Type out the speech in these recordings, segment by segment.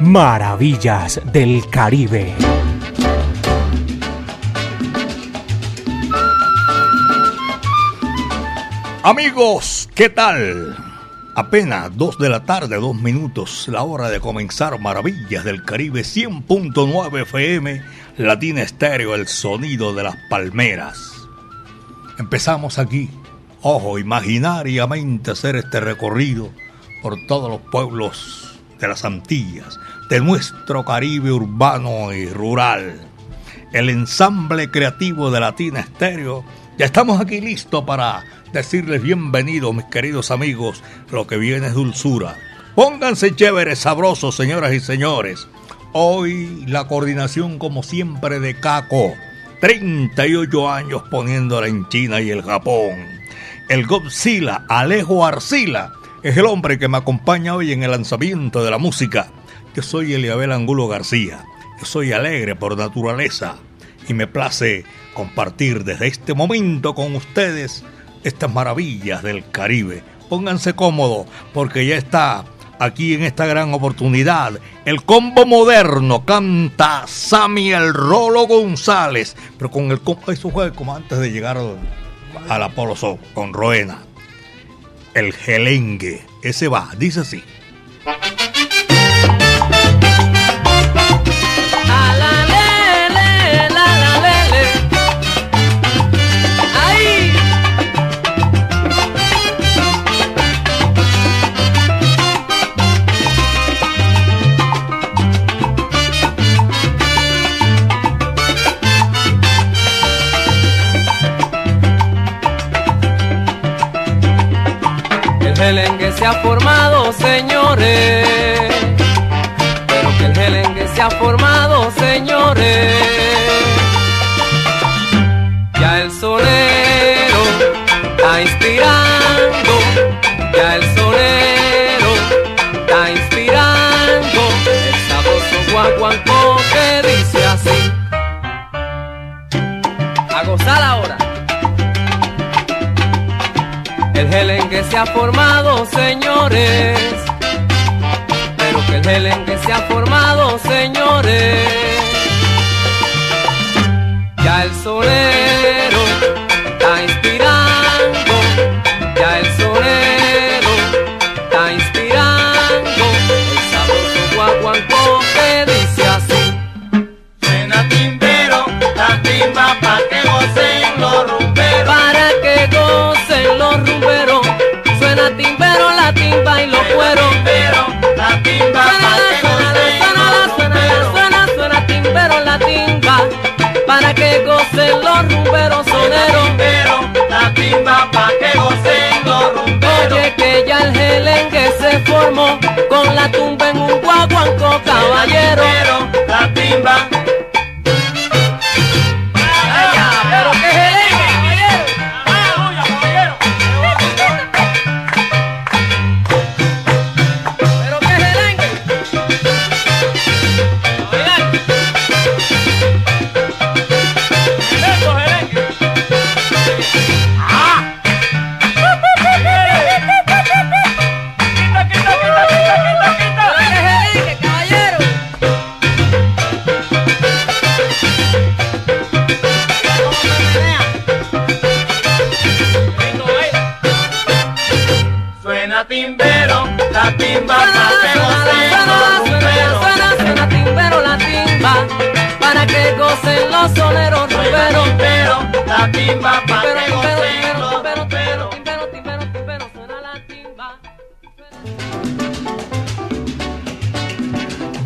Maravillas del Caribe. Amigos, ¿qué tal? Apenas dos de la tarde, dos minutos, la hora de comenzar Maravillas del Caribe 100.9 FM, Latina Estéreo, el sonido de las palmeras. Empezamos aquí, ojo, imaginariamente hacer este recorrido por todos los pueblos de las Antillas, de nuestro Caribe urbano y rural. El ensamble creativo de Latina Estéreo, ya estamos aquí listos para decirles bienvenidos, mis queridos amigos. Lo que viene es dulzura. Pónganse chéveres, sabrosos, señoras y señores. Hoy la coordinación, como siempre, de Caco. 38 años poniéndola en China y el Japón. El Godzilla, Alejo Arcila, es el hombre que me acompaña hoy en el lanzamiento de la música. Yo soy Eliabel Angulo García. Yo soy alegre por naturaleza y me place compartir desde este momento con ustedes estas maravillas del Caribe. Pónganse cómodos porque ya está aquí en esta gran oportunidad el combo moderno canta Sammy el Rolo González, pero con el combo, eso fue como antes de llegar al Apolo Show con Roena. El gelengue, ese va, dice así. Gelengue se ha formado, señores. Pero que el gelengue se ha formado, señores. Ya el solero está inspirando, ya el solero está inspirando el sabroso guaguancó que dice así. A. El gelengue se ha formado, señores. Pero que el gelengue se ha formado, señores. Ya el solero los rumberos soneros. La timba pa' que gocen los rumberos. Oye que ya el gelengue se formó con la tumba en un guaguanco caballero. La timba.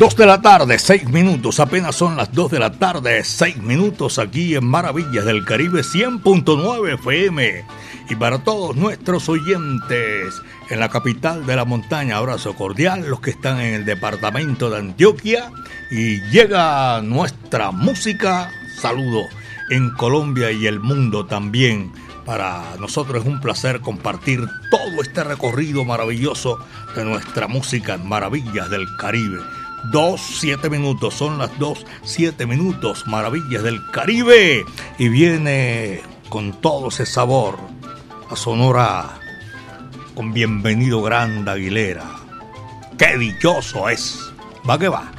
2 de la tarde, 6 minutos, apenas son las 2 de la tarde, 6 minutos aquí en Maravillas del Caribe 100.9 FM. Y para todos nuestros oyentes en la capital de la montaña, abrazo cordial, los que están en el departamento de Antioquia. Y llega nuestra música, saludo en Colombia y el mundo también. Para nosotros es un placer compartir todo este recorrido maravilloso de nuestra música en Maravillas del Caribe. Dos, siete minutos, son las dos, siete minutos, Maravillas del Caribe. Y viene con todo ese sabor a Sonora con Bienvenido Grande Aguilera. ¡Qué dichoso es Va que va.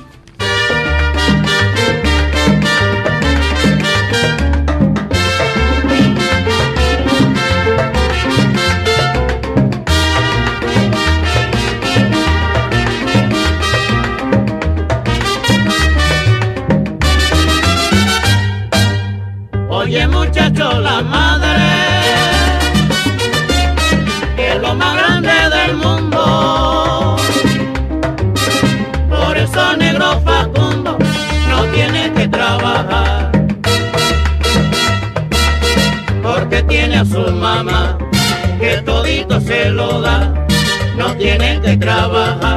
A su mamá, que todito se lo da. No tiene que trabajar,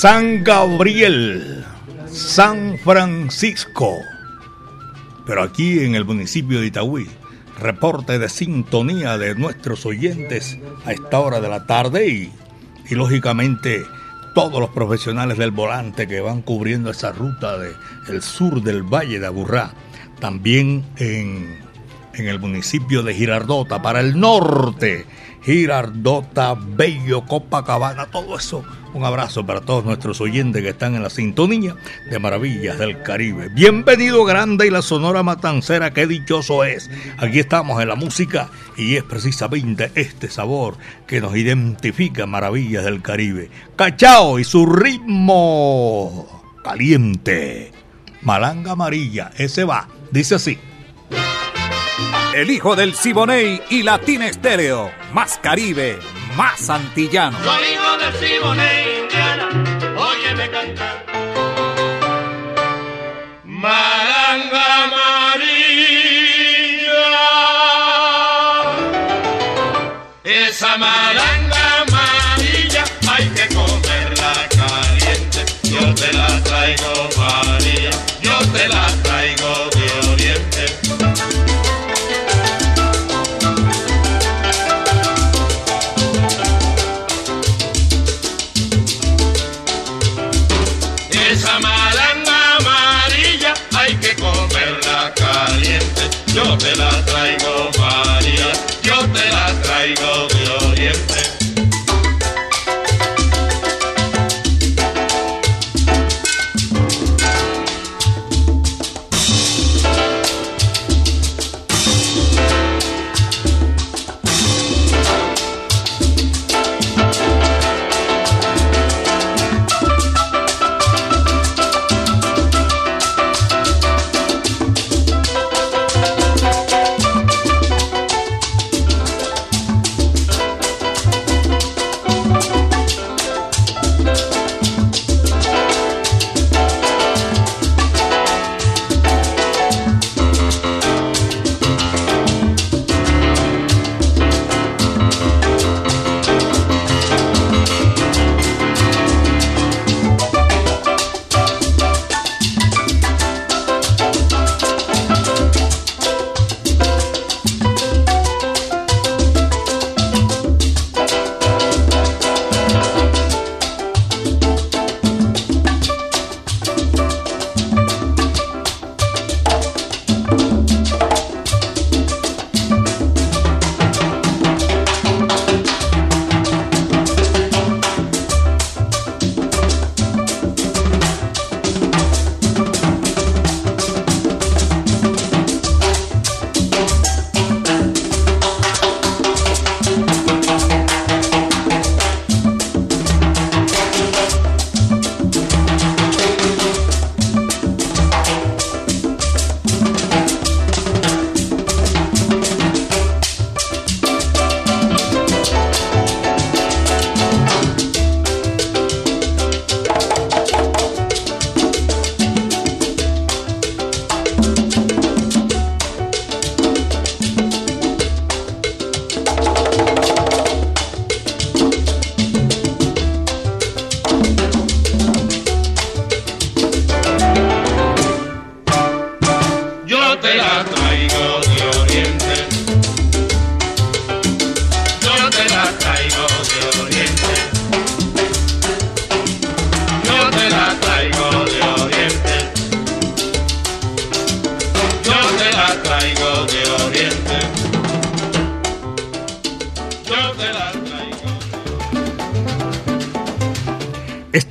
San Gabriel, San Francisco. Pero aquí en el municipio de Itagüí, reporte de sintonía de nuestros oyentes a esta hora de la tarde y, y lógicamente todos los profesionales del volante que van cubriendo esa ruta del el sur del Valle de Aburrá. También en, en el municipio de Girardota, para el norte, Girardota, Bello, Copacabana, todo eso. Un abrazo para todos nuestros oyentes que están en la sintonía de Maravillas del Caribe. Bienvenido Grande y la Sonora Matancera, qué dichoso es. Aquí estamos en la música y es precisamente este sabor que nos identifica Maravillas del Caribe. Cachao y su ritmo caliente. Malanga amarilla, ese va, dice así. El hijo del Siboney y Latina Estéreo. Más Caribe, más antillano. Soy hijo de Siboney, Indiana, óyeme cantar.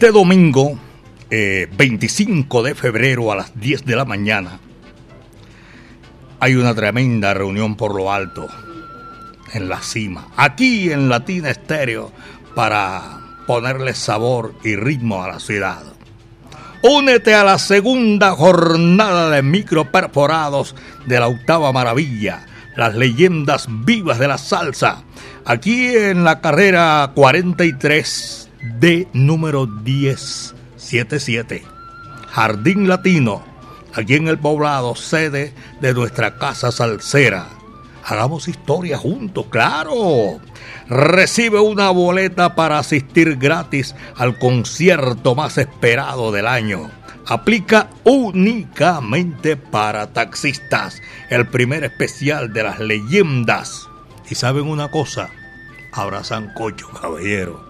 Este domingo, 25 eh, de febrero a las 10 de la mañana, hay una tremenda reunión por lo alto, en la cima, aquí en Latina Estéreo, para ponerle sabor y ritmo a la ciudad. Únete a la segunda jornada de micro perforados de la octava maravilla, las leyendas vivas de la salsa, aquí en la carrera 43 de número 1077, Jardín Latino, aquí en el poblado, sede de nuestra casa salsera. Hagamos historia juntos, claro. Recibe una boleta para asistir gratis al concierto más esperado del año. Aplica únicamente para taxistas. El primer especial de las leyendas. Y saben una cosa, abrazan cocho, caballero.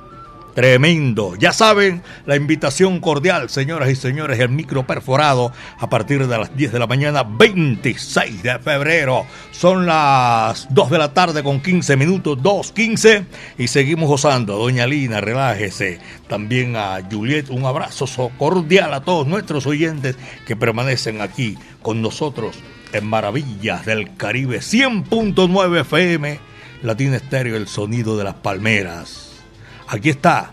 Tremendo. Ya saben, la invitación cordial, señoras y señores, el micro perforado a partir de las 10 de la mañana, 26 de febrero. Son las 2 de la tarde con 15 minutos, 2.15 y seguimos gozando. Doña Lina, relájese. También a Juliet, un abrazo cordial a todos nuestros oyentes que permanecen aquí con nosotros en Maravillas del Caribe 100.9 FM, Latina Estéreo, el sonido de las palmeras. Aquí está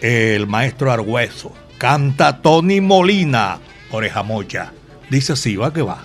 el maestro Argüeso. Canta Tony Molina, oreja mocha. Dice así, va que va.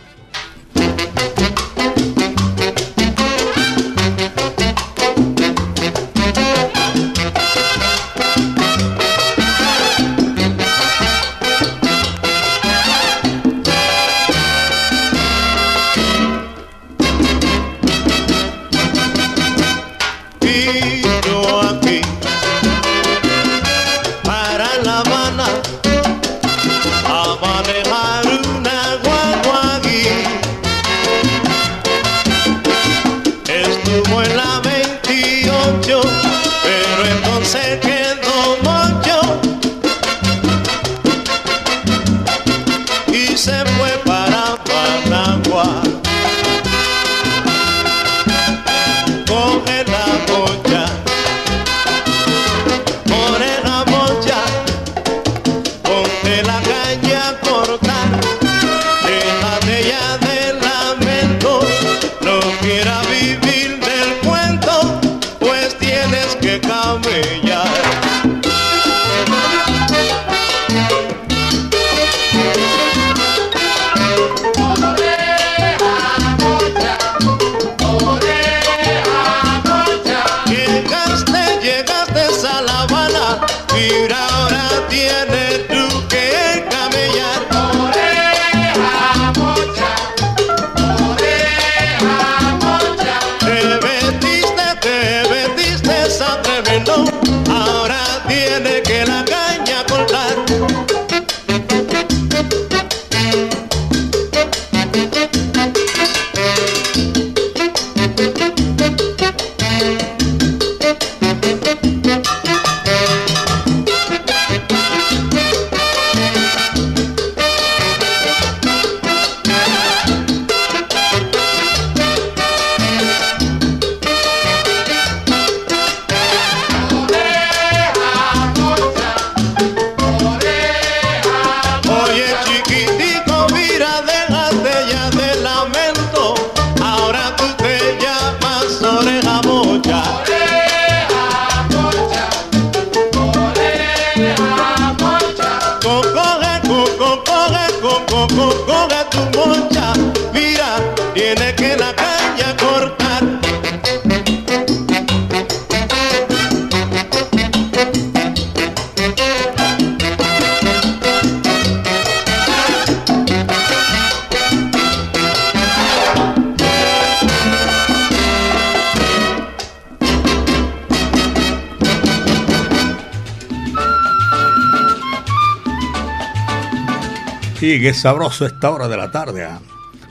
Qué sabroso esta hora de la tarde. ¿ah?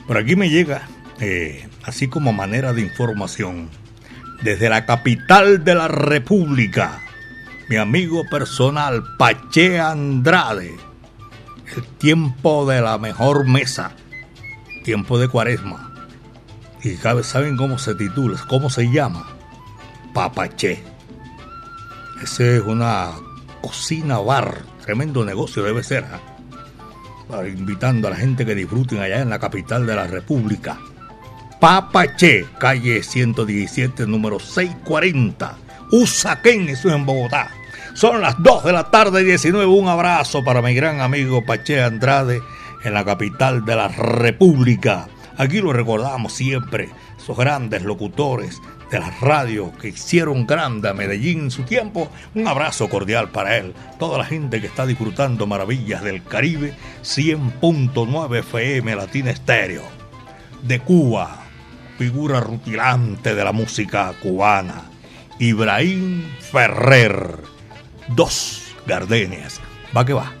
Por aquí me llega, eh, así como manera de información, desde la capital de la República, mi amigo personal Pache Andrade. El tiempo de la mejor mesa, tiempo de cuaresma. Y saben cómo se titula, cómo se llama. Papache. Esa es una Cocina Bar. Tremendo negocio debe ser. ¿ah? Invitando a la gente que disfruten allá en la capital de la República. Papache, calle 117, número 640. Usaquén, eso es en Bogotá. Son las 2 de la tarde 19. Un abrazo para mi gran amigo Pache Andrade en la capital de la República. Aquí lo recordamos siempre, esos grandes locutores de la radio que hicieron grande a Medellín en su tiempo. Un abrazo cordial para él, toda la gente que está disfrutando maravillas del Caribe, 100.9 FM Latina Estéreo. De Cuba, figura rutilante de la música cubana, Ibrahim Ferrer dos gardenias. Va que va.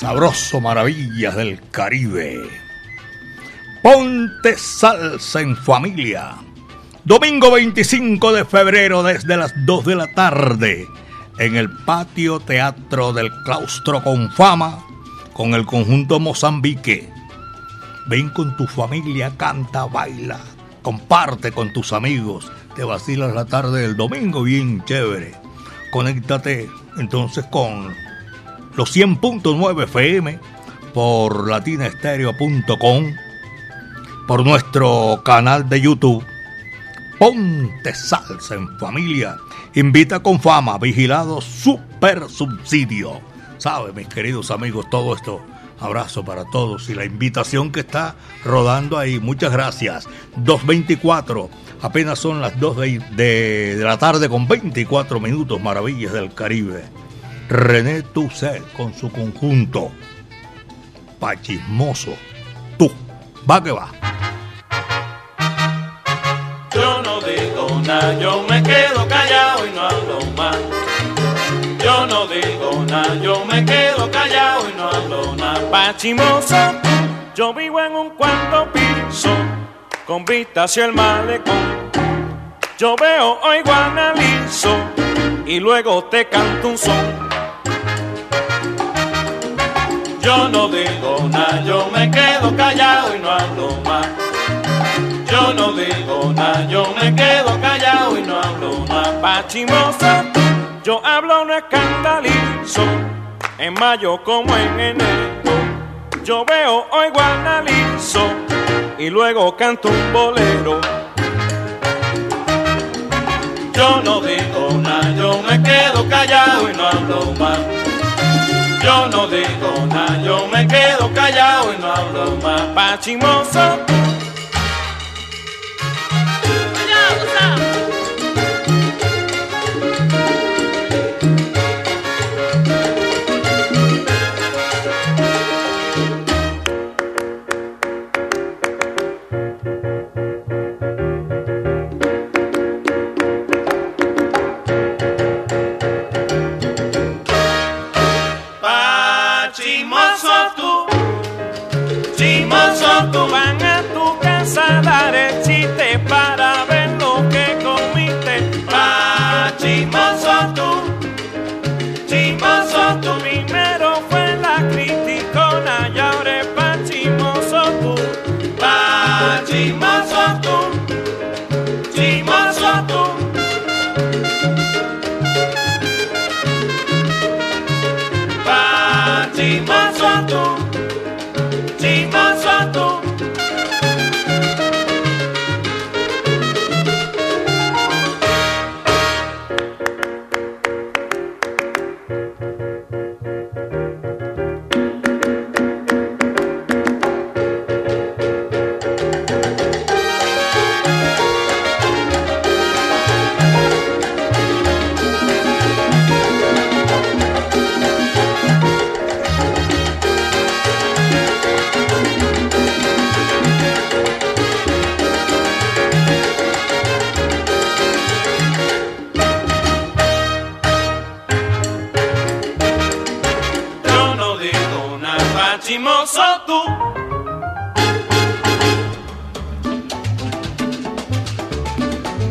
Sabroso maravillas del Caribe. Ponte salsa en familia. Domingo 25 de febrero desde las 2 de la tarde en el patio teatro del claustro con fama con el conjunto Mozambique. Ven con tu familia, canta, baila, comparte con tus amigos, te vacilas la tarde del domingo bien chévere. Conéctate entonces con los 100.9 FM por latinaestereo.com, por nuestro canal de YouTube. Ponte salsa en familia. Invita con fama, vigilado super subsidio. ¿Sabe, mis queridos amigos, todo esto? Abrazo para todos y la invitación que está rodando ahí. Muchas gracias. 224. Apenas son las 2 de, de la tarde con 24 minutos. Maravillas del Caribe. René Tusset con su conjunto. Pachismoso. Tú. Va que va. Yo no digo nada, yo me quedo callado y no hablo más. Yo no digo nada, yo me quedo callado y no hablo nada. Pachimoso, yo vivo en un cuarto piso, con vista hacia el malecón. Yo veo, oigo, analizo, y luego te canto un son. Yo no digo nada, yo me quedo callado y no hablo más. Yo no digo nada, yo me quedo callado y no hablo más. Pachimoso, yo hablo no escandalizo, en mayo como en enero. Yo veo, oigo, analizo, y luego canto un bolero. Yo no digo nada, yo me quedo callado y no hablo más. Yo no digo nada, yo me quedo callado y no hablo más. Pachimoso, casa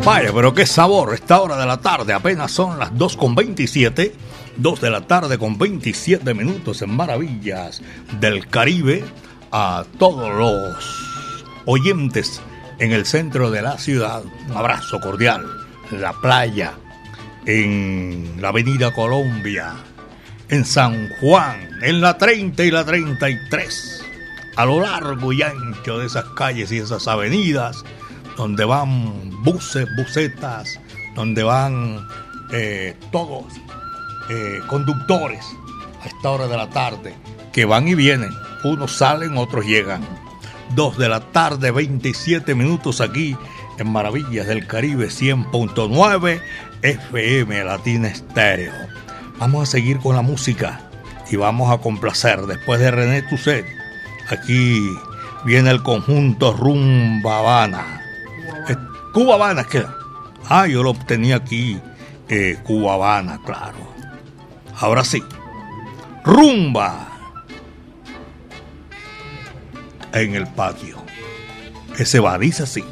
Vaya, pero qué sabor. Esta hora de la tarde apenas son las 2 con 27. 2 de la tarde con 27 minutos en Maravillas del Caribe. A todos los oyentes en el centro de la ciudad. Un abrazo cordial. La playa. En la Avenida Colombia. En San Juan. En la 30 y la 33. A lo largo y ancho de esas calles y esas avenidas donde van buses, busetas, donde van eh, todos eh, conductores a esta hora de la tarde, que van y vienen. Unos salen, otros llegan. Dos de la tarde, 27 minutos aquí en Maravillas del Caribe 100.9 FM Latina Estéreo. Vamos a seguir con la música y vamos a complacer después de René Tusset. Aquí viene el conjunto Rumba Habana. Eh, Cuba Habana, ¿qué? Ah, yo lo tenía aquí, eh, Cuba Habana, claro. Ahora sí, rumba en el patio. Ese va, dice así.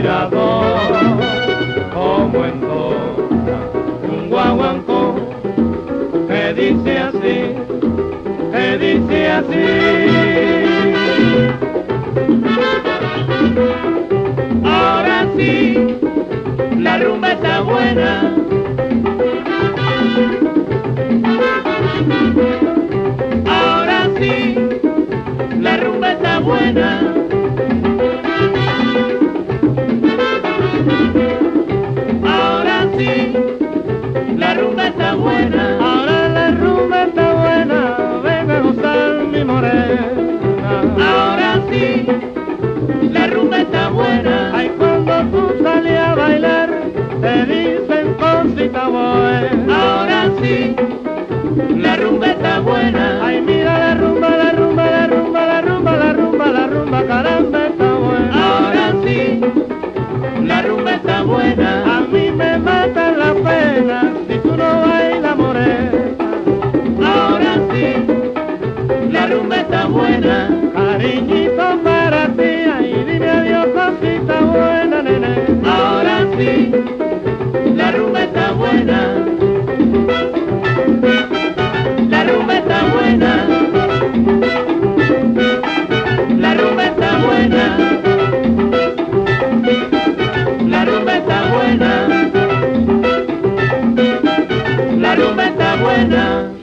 El inspirador como entona un guaguancó que dice así que dice así. Ahora sí, la rumba está buena. Ahora sí, la rumba está buena. La rumba está buena.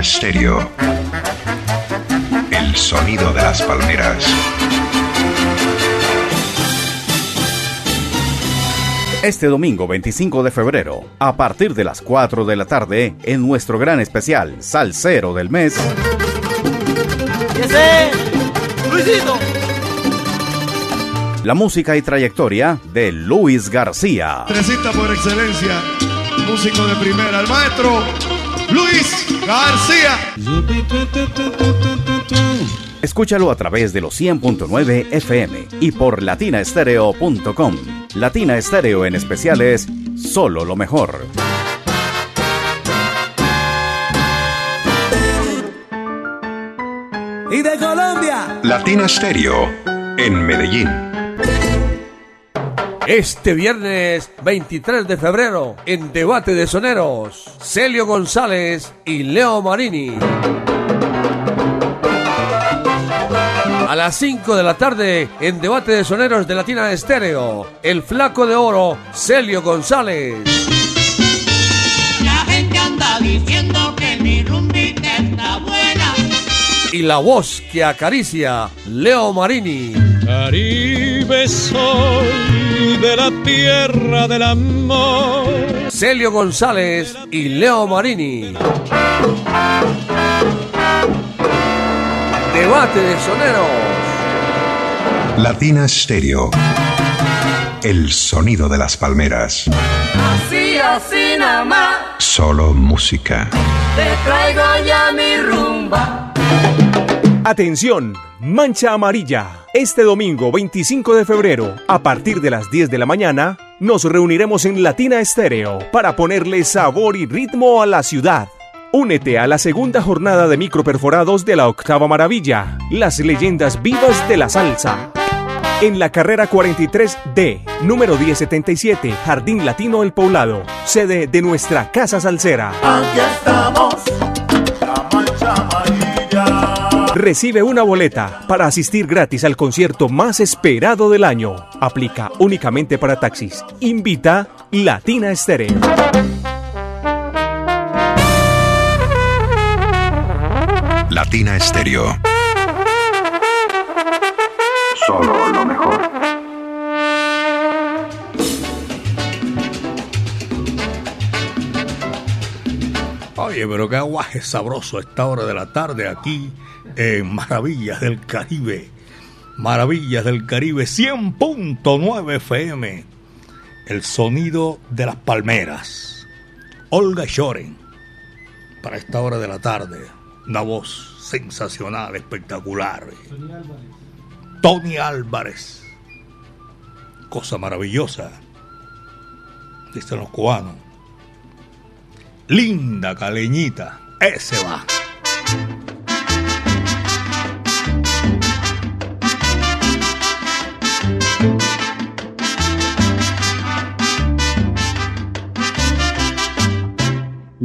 Latina Stereo. El sonido de las palmeras. Este domingo 25 de febrero, a partir de las 4 de la tarde, en nuestro gran especial Salsero del Mes. Luisito. la música y trayectoria de Luis García. Tresista por excelencia, músico de primera, el maestro García. Escúchalo a través de los 100.9 FM y por latinaestereo.com. Latina Estéreo en especial es solo lo mejor. Y de Colombia. Latina Stereo. En Medellín. Este viernes 23 de febrero, en Debate de Soneros, Celio González y Leo Marini. A las 5 de la tarde, en Debate de Soneros de Latina Estéreo, el flaco de oro, Celio González. La gente anda diciendo que mi rumbita está buena. Y la voz que acaricia, Leo Marini. Caribe soy de la tierra del amor. Celio González y Leo Marini. Debate de Soneros. Latina Stereo. El sonido de las palmeras. Así, así nada más. Solo música. Te traigo ya mi rumba. Atención, Mancha Amarilla. Este domingo 25 de febrero, a partir de las 10 de la mañana, nos reuniremos en Latina Estéreo para ponerle sabor y ritmo a la ciudad. Únete a la segunda jornada de microperforados de la Octava Maravilla, las leyendas vivas de la salsa. En la carrera 43D, número 1077, Jardín Latino El Poblado, sede de nuestra Casa Salsera. Aquí estamos. Recibe una boleta para asistir gratis al concierto más esperado del año. Aplica únicamente para taxis. Invita Latina Estéreo. Latina Estéreo. Solo lo mejor. Oye, pero qué aguaje sabroso a esta hora de la tarde aquí en Maravillas del Caribe. Maravillas del Caribe 100.9 FM. El sonido de las palmeras. Olga Shoren. Para esta hora de la tarde. Una voz sensacional, espectacular. Tony Álvarez. Cosa maravillosa. Dicen los cubanos. Linda caleñita. Ese va.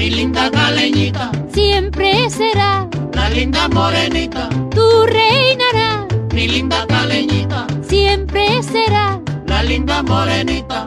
Mi linda caleñita. Siempre será. La linda morenita. Tú reinarás. Mi linda caleñita. Siempre será. La linda morenita.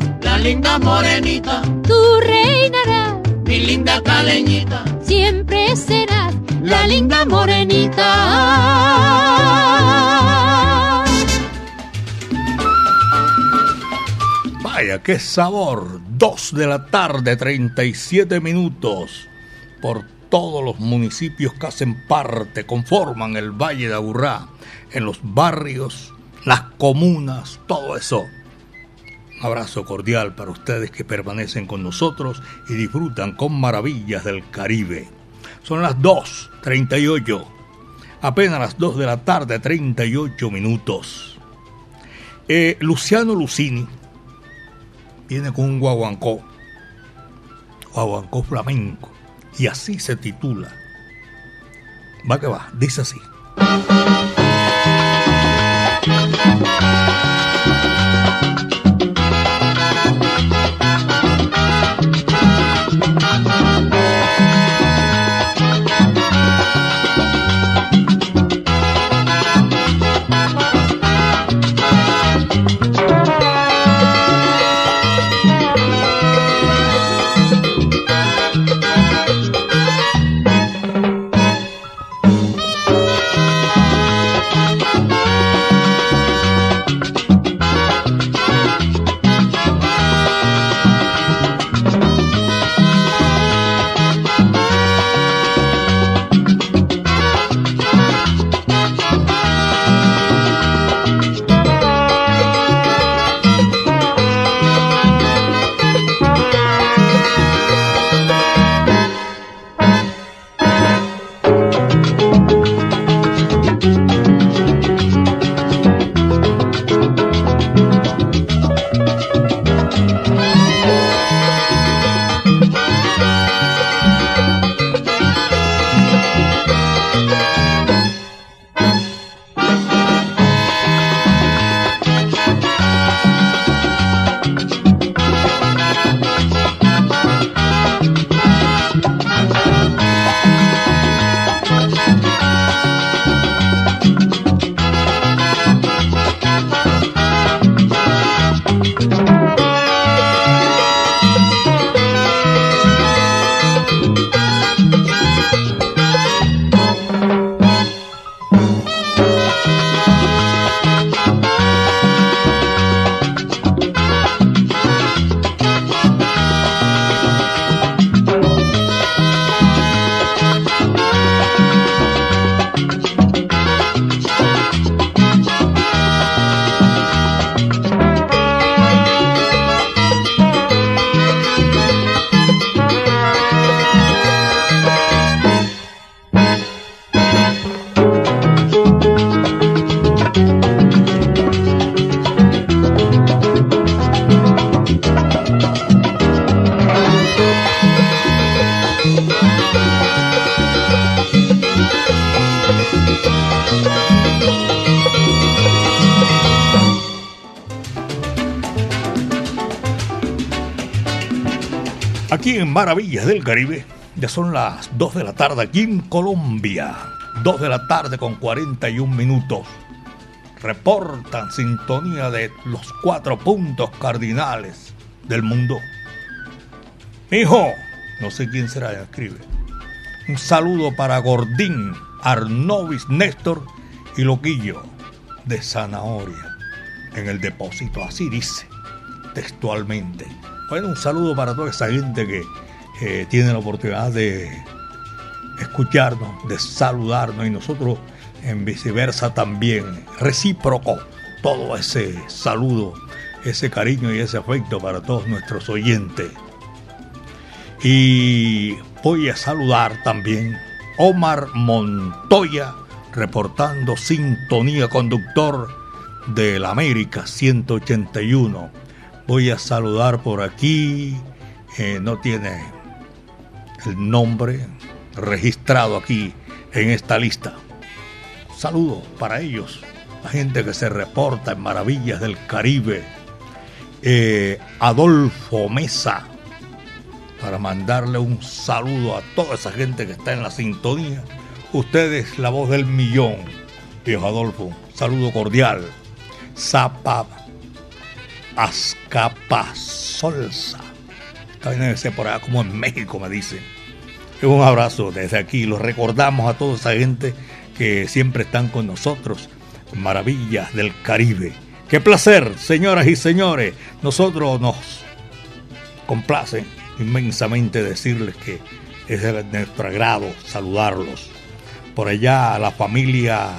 La linda morenita. Tú reinarás. Mi linda caleñita. Siempre serás. La linda morenita. Vaya, qué sabor. Dos de la tarde, 37 minutos. Por todos los municipios que hacen parte, conforman el Valle de Aburrá, en los barrios, las comunas, todo eso. Abrazo cordial para ustedes que permanecen con nosotros y disfrutan con maravillas del Caribe. Son las 2.38, apenas las 2 de la tarde, 38 minutos. Eh, Luciano Lucini viene con un guaguancó, guaguancó flamenco, y así se titula. Va que va, dice así. Maravillas del Caribe. Ya son las 2 de la tarde aquí en Colombia. 2 de la tarde con 41 minutos. Reportan sintonía de los cuatro puntos cardinales del mundo. Hijo, no sé quién será, escribe. Un saludo para Gordín, Arnovis, Néstor y Loquillo de Zanahoria en el depósito. Así dice textualmente. Bueno, un saludo para toda esa gente que eh, tiene la oportunidad de escucharnos, de saludarnos y nosotros en viceversa también. Recíproco todo ese saludo, ese cariño y ese afecto para todos nuestros oyentes. Y voy a saludar también Omar Montoya, reportando sintonía conductor del América 181. Voy a saludar por aquí, eh, no tiene el nombre registrado aquí en esta lista. Saludo para ellos, la gente que se reporta en Maravillas del Caribe. Eh, Adolfo Mesa, para mandarle un saludo a toda esa gente que está en la sintonía. Ustedes, la voz del millón, viejo Adolfo, saludo cordial. Zapa Azcapasolza. También debe por allá como en México, me dicen. Un abrazo desde aquí. Los recordamos a toda esa gente que siempre están con nosotros. Maravillas del Caribe. Qué placer, señoras y señores. Nosotros nos complace inmensamente decirles que es de nuestro agrado saludarlos. Por allá la familia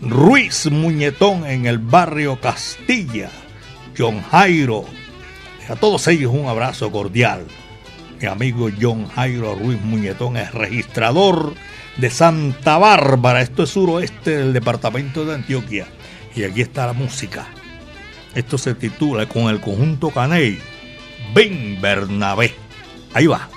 Ruiz Muñetón en el barrio Castilla, John Jairo. A todos ellos un abrazo cordial. Mi amigo John Jairo Ruiz Muñetón es registrador de Santa Bárbara. Esto es suroeste del departamento de Antioquia. Y aquí está la música. Esto se titula con el conjunto Caney. Ben Bernabé. Ahí va.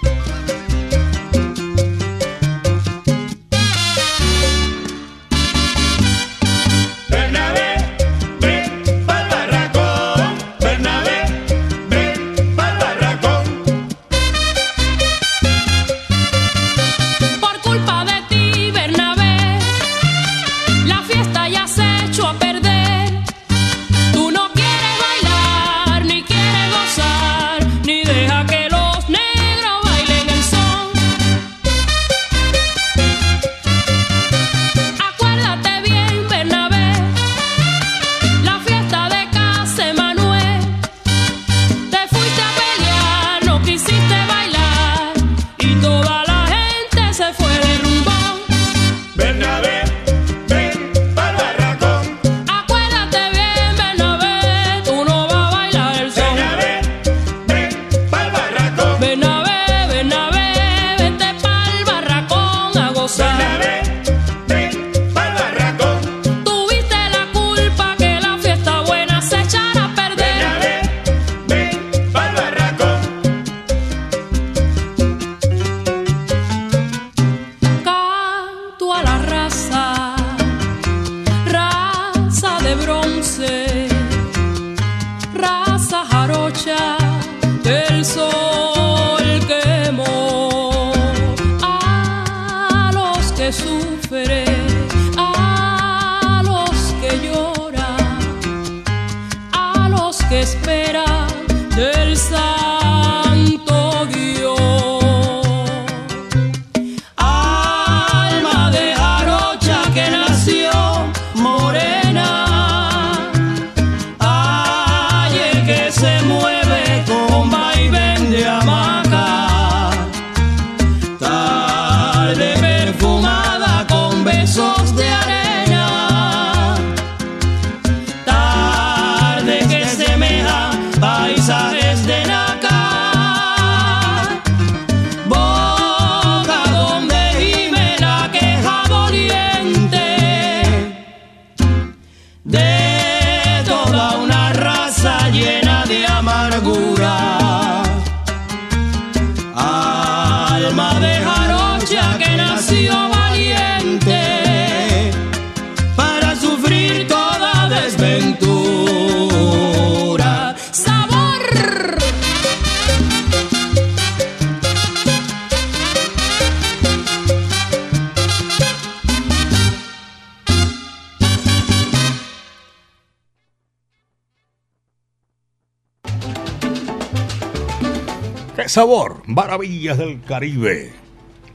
Sabor, maravillas del Caribe.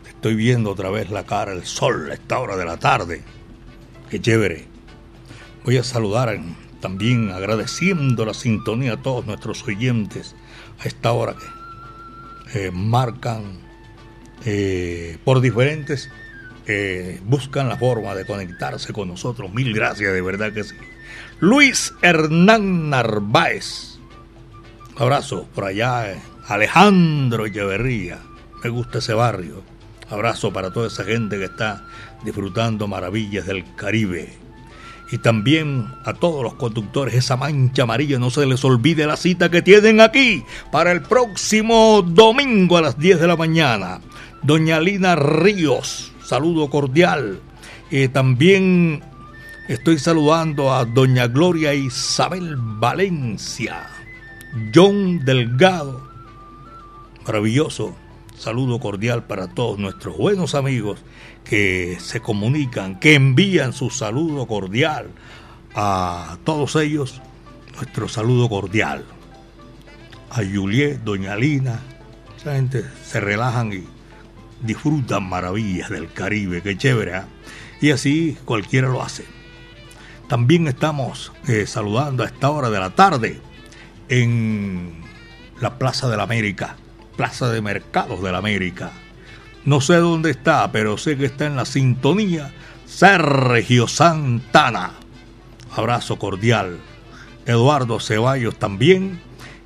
Estoy viendo otra vez la cara del sol a esta hora de la tarde. Qué chévere. Voy a saludar también agradeciendo la sintonía a todos nuestros oyentes a esta hora que eh, marcan eh, por diferentes, eh, buscan la forma de conectarse con nosotros. Mil gracias, de verdad que sí. Luis Hernán Narváez. abrazo por allá. Alejandro Echeverría. Me gusta ese barrio. Abrazo para toda esa gente que está disfrutando maravillas del Caribe. Y también a todos los conductores, esa mancha amarilla, no se les olvide la cita que tienen aquí para el próximo domingo a las 10 de la mañana. Doña Lina Ríos, saludo cordial. Eh, también estoy saludando a Doña Gloria Isabel Valencia, John Delgado, maravilloso. Saludo cordial para todos nuestros buenos amigos que se comunican, que envían su saludo cordial a todos ellos, nuestro saludo cordial. A Juliet, Doña Lina, esa gente se relajan y disfrutan maravillas del Caribe, qué chévere. ¿eh? Y así cualquiera lo hace. También estamos eh, saludando a esta hora de la tarde en la Plaza de la América, Plaza de Mercados de la América no sé dónde está, pero sé que está en la sintonía. Sergio Santana. Abrazo cordial. Eduardo Ceballos también.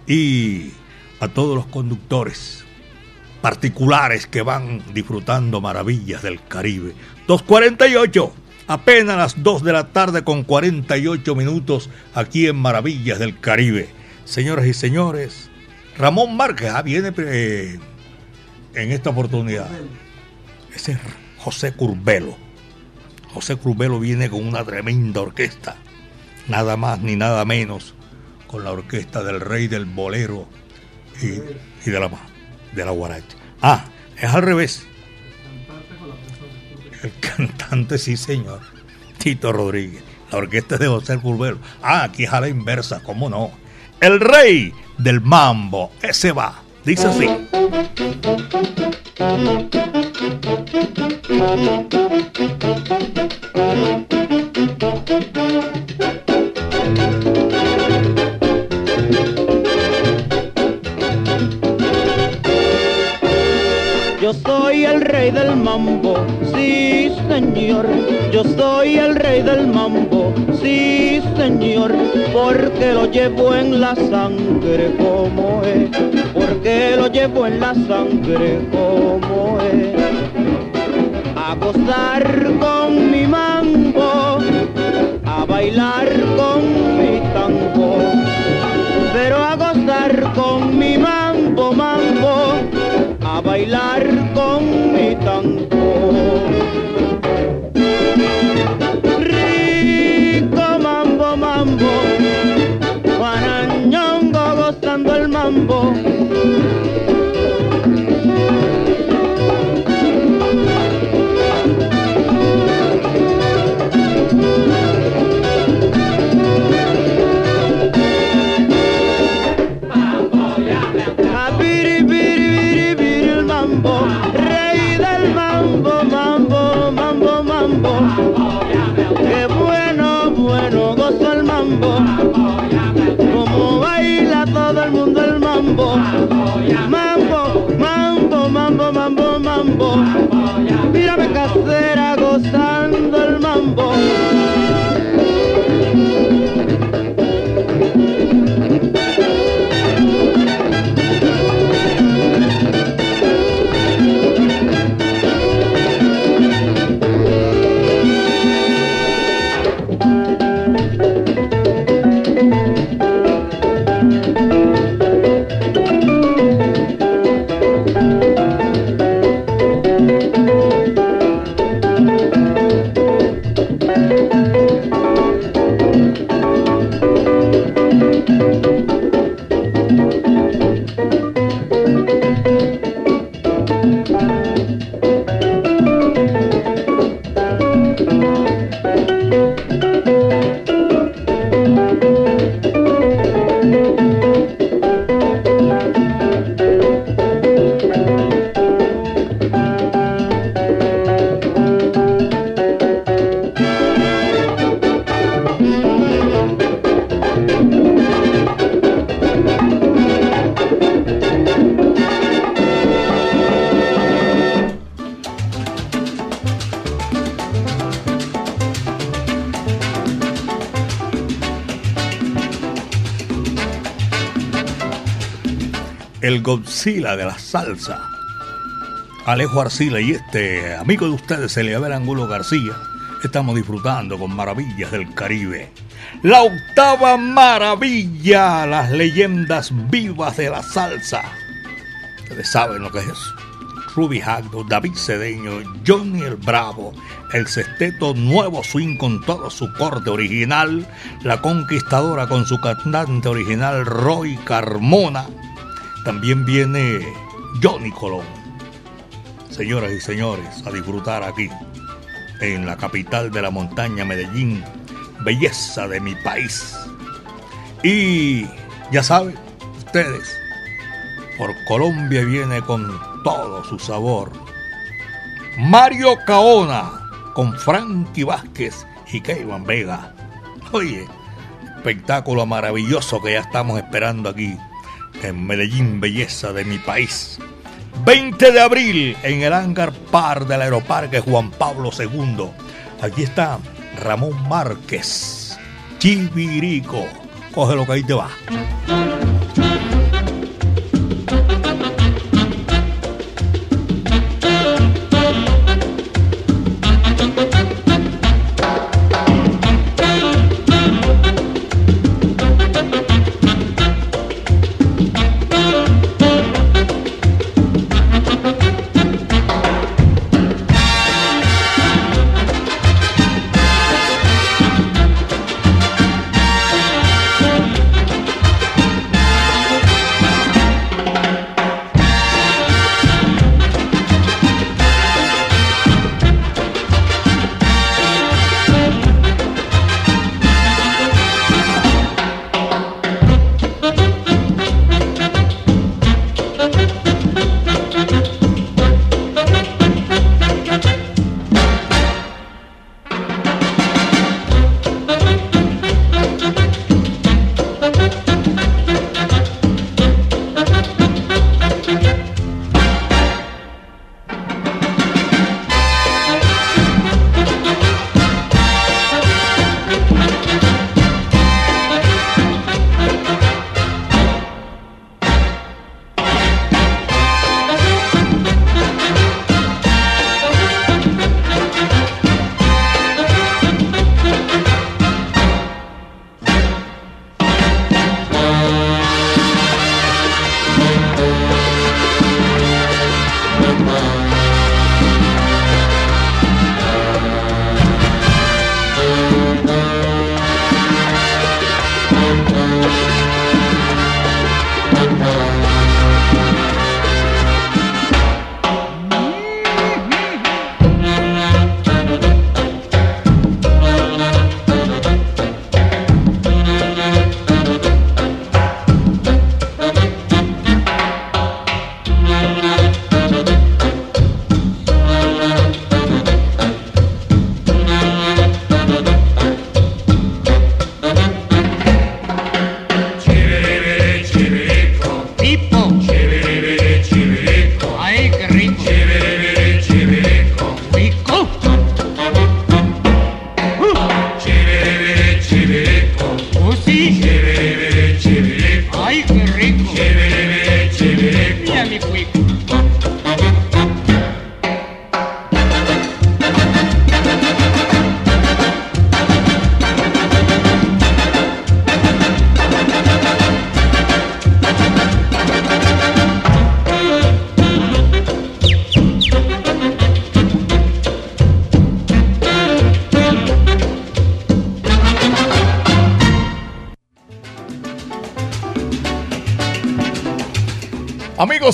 Y a todos los conductores particulares que van disfrutando maravillas del Caribe. 248. Apenas las 2 de la tarde con 48 minutos aquí en Maravillas del Caribe. Señoras y señores, Ramón Márquez ah, viene eh, en esta oportunidad. Ese es José Curbelo. José Curbelo viene con una tremenda orquesta, nada más ni nada menos, con la orquesta del rey del bolero y, de la de la guaracha. Ah, es al revés. El cantante, sí señor, Tito Rodríguez. La orquesta de José Curbelo. Ah, aquí es a la inversa, ¿cómo no? El rey del mambo, ese va. Dice así. Yo soy el rey del mambo, sí señor. Yo soy el rey del mambo, sí señor. Porque lo llevo en la sangre como es. Porque lo llevo en la sangre como es. A gozar con mi mambo, a bailar con mi tango. Pero a gozar con mi boy. El Godzilla de la salsa. Alejo Arcila y este amigo de ustedes, Eliabel Angulo García, estamos disfrutando con maravillas del Caribe. La octava maravilla, las leyendas vivas de la salsa. Ustedes saben lo que es. Ruby Hagdo, David Cedeño, Johnny el Bravo, el sexteto Nuevo Swing con todo su corte original, la conquistadora con su cantante original Roy Carmona. También viene Johnny Colón. Señoras y señores, a disfrutar aquí, en la capital de la montaña Medellín, belleza de mi país. Y ya saben, ustedes, por Colombia viene con todo su sabor. Mario Caona con Frankie Vázquez y Keivan Vega. Oye, espectáculo maravilloso que ya estamos esperando aquí en Medellín, belleza de mi país. 20 de abril en el Hangar Par del Aeroparque Juan Pablo II. Aquí está Ramón Márquez, Chivirico. Coge lo que ahí te va.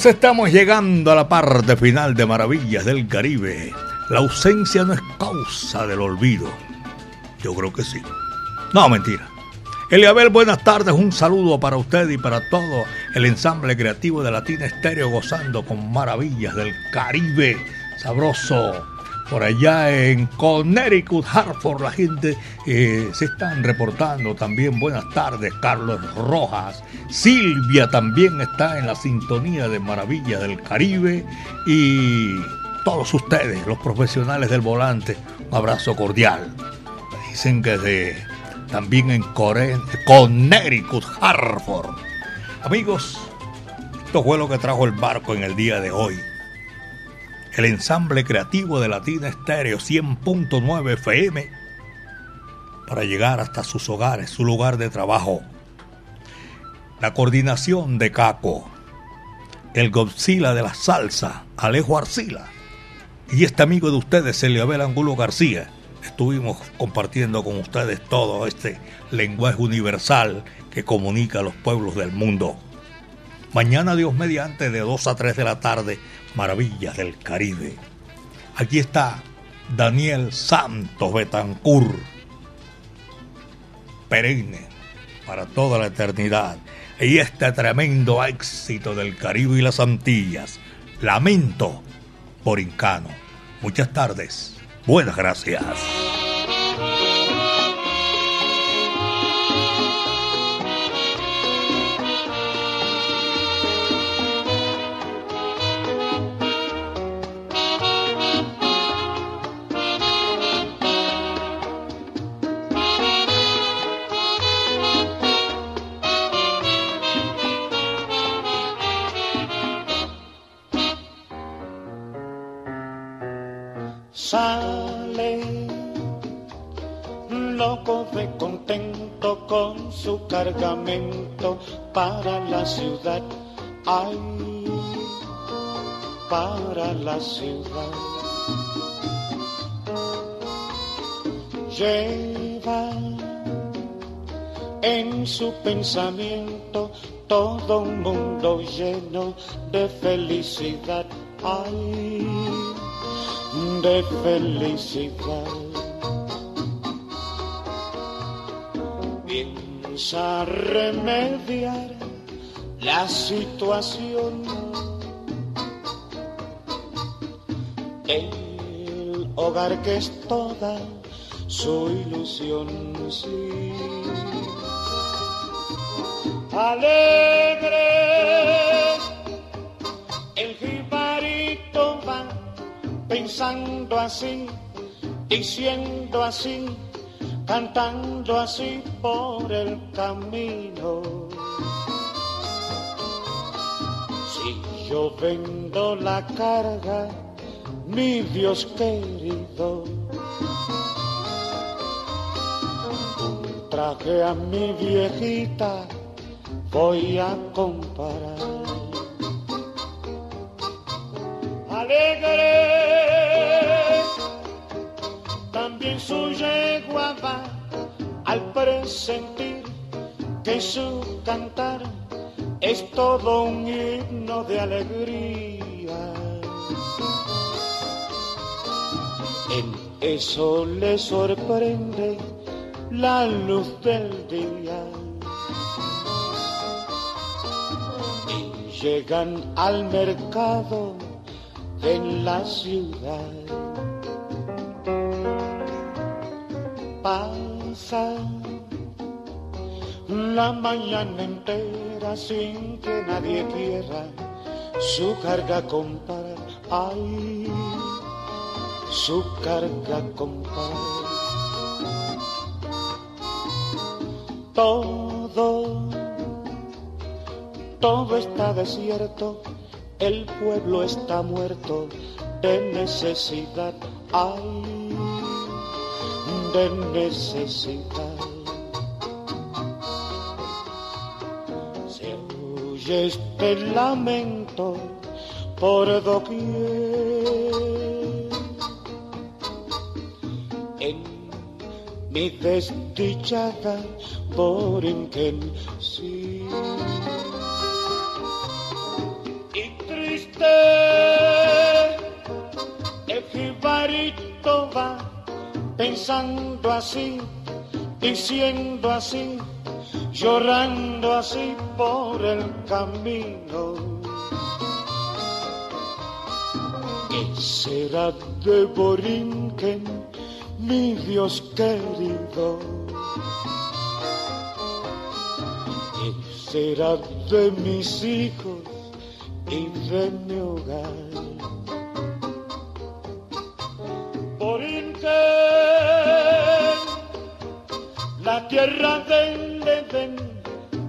Estamos llegando a la parte final de Maravillas del Caribe. La ausencia no es causa del olvido. Yo creo que sí. No, mentira. Eliabel, buenas tardes. Un saludo para usted y para todo el ensamble creativo de Latina Estéreo gozando con Maravillas del Caribe. Sabroso por allá en Connecticut, Hartford, la gente eh, se están reportando también. Buenas tardes, Carlos Rojas. Silvia también está en la sintonía de Maravilla del Caribe. Y todos ustedes, los profesionales del volante, un abrazo cordial. Dicen que de, también en Connecticut, Hartford. Amigos, Esto fue lo que trajo el barco en el día de hoy. El ensamble creativo de Latina Estéreo 100.9 FM para llegar hasta sus hogares, su lugar de trabajo. La coordinación de Caco, el Godzilla de la salsa, Alejo Arcila, y este amigo de ustedes, Eliabel Angulo García. Estuvimos compartiendo con ustedes todo este lenguaje universal que comunica a los pueblos del mundo. Mañana Dios mediante de 2 a 3 de la tarde, Maravillas del Caribe. Aquí está Daniel Santos Betancur, perenne para toda la eternidad. Y este tremendo éxito del Caribe y las Antillas, Lamento por Incano. Muchas tardes. Buenas gracias. Lleva en su pensamiento todo un mundo lleno de felicidad, ay, de felicidad. a remediar la situación. El hogar que es toda su ilusión, sí. Alegre, el jibarito va pensando así, diciendo así cantando así por el camino. Si yo vendo la carga, mi Dios querido, traje a mi viejita voy a comparar. Alegre también su yegua va al presentir que su cantar es todo un himno de alegría. En eso le sorprende la luz del día. Y llegan al mercado en la ciudad pasa la mañana entera sin que nadie quiera su carga comprar. Ay, su carga comprar. Todo, todo está desierto, el pueblo está muerto de necesidad. Ay, de necesidad. Se oye este lamento por doquier. Mi desdichada Borinquen, sí. Y triste el jibarito va pensando así, diciendo así, llorando así por el camino. ¿Qué será de Borinquen, mi Dios querido? ¿Qué será de mis hijos y de mi hogar? la tierra del Edén,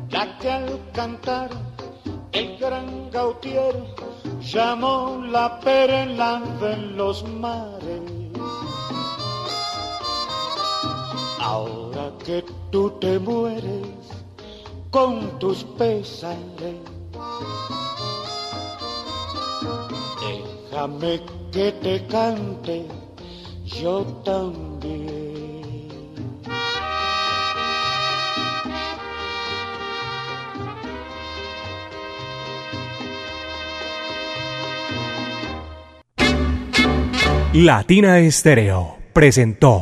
la que al cantar El gran Gautier llamó la perla de los mares. Ahora que tú te mueres con tus pesares, déjame que te cante yo también. Latina Estéreo presentó